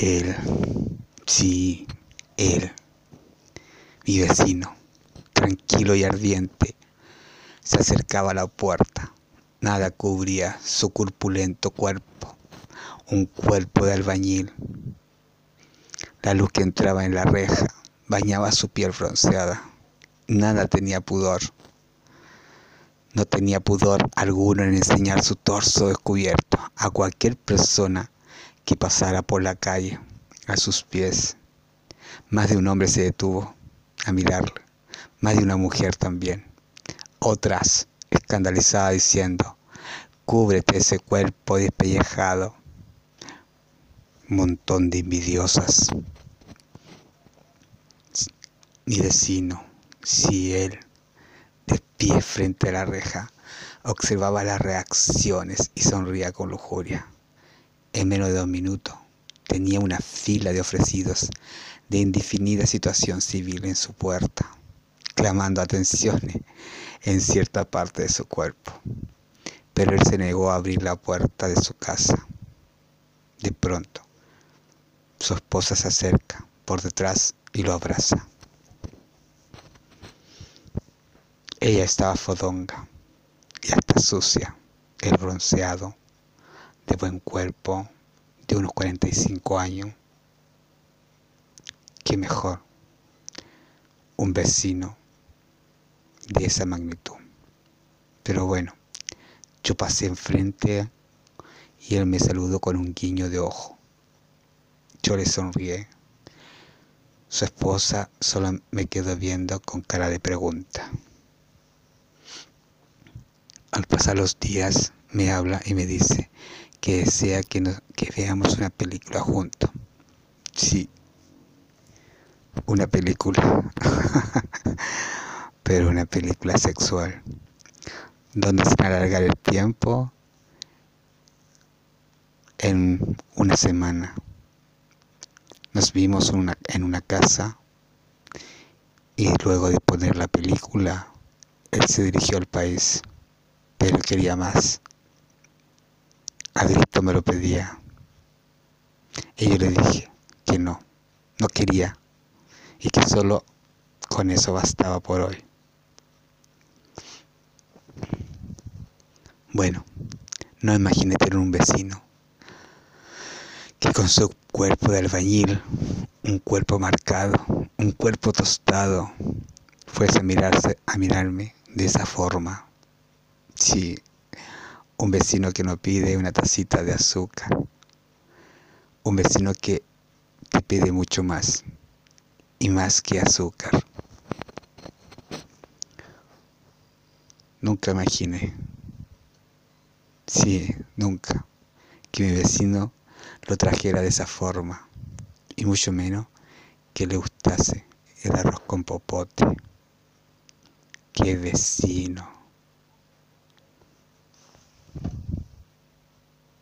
Él, sí, él, mi vecino, tranquilo y ardiente, se acercaba a la puerta. Nada cubría su corpulento cuerpo, un cuerpo de albañil. La luz que entraba en la reja bañaba su piel bronceada. Nada tenía pudor. No tenía pudor alguno en enseñar su torso descubierto a cualquier persona que pasara por la calle a sus pies. Más de un hombre se detuvo a mirarle, más de una mujer también. Otras, escandalizadas, diciendo, cúbrete ese cuerpo despellejado. Montón de envidiosas. Mi vecino, si él, de pie frente a la reja, observaba las reacciones y sonría con lujuria. En menos de dos minutos tenía una fila de ofrecidos de indefinida situación civil en su puerta, clamando atenciones en cierta parte de su cuerpo. Pero él se negó a abrir la puerta de su casa. De pronto, su esposa se acerca por detrás y lo abraza. Ella estaba fodonga y hasta sucia, el bronceado de buen cuerpo, de unos 45 años. Qué mejor un vecino de esa magnitud. Pero bueno, yo pasé enfrente y él me saludó con un guiño de ojo. Yo le sonrié. Su esposa solo me quedó viendo con cara de pregunta. Al pasar los días me habla y me dice, que desea que, que veamos una película juntos. Sí, una película, pero una película sexual, donde se alargar el tiempo en una semana. Nos vimos una, en una casa y luego de poner la película, él se dirigió al país, pero quería más a me lo pedía. Y yo le dije que no, no quería y que solo con eso bastaba por hoy. Bueno, no imaginé tener un vecino que con su cuerpo de albañil, un cuerpo marcado, un cuerpo tostado, fuese a mirarse, a mirarme de esa forma. Sí, un vecino que no pide una tacita de azúcar, un vecino que te pide mucho más y más que azúcar. Nunca imaginé, sí, nunca, que mi vecino lo trajera de esa forma y mucho menos que le gustase el arroz con popote. ¡Qué vecino!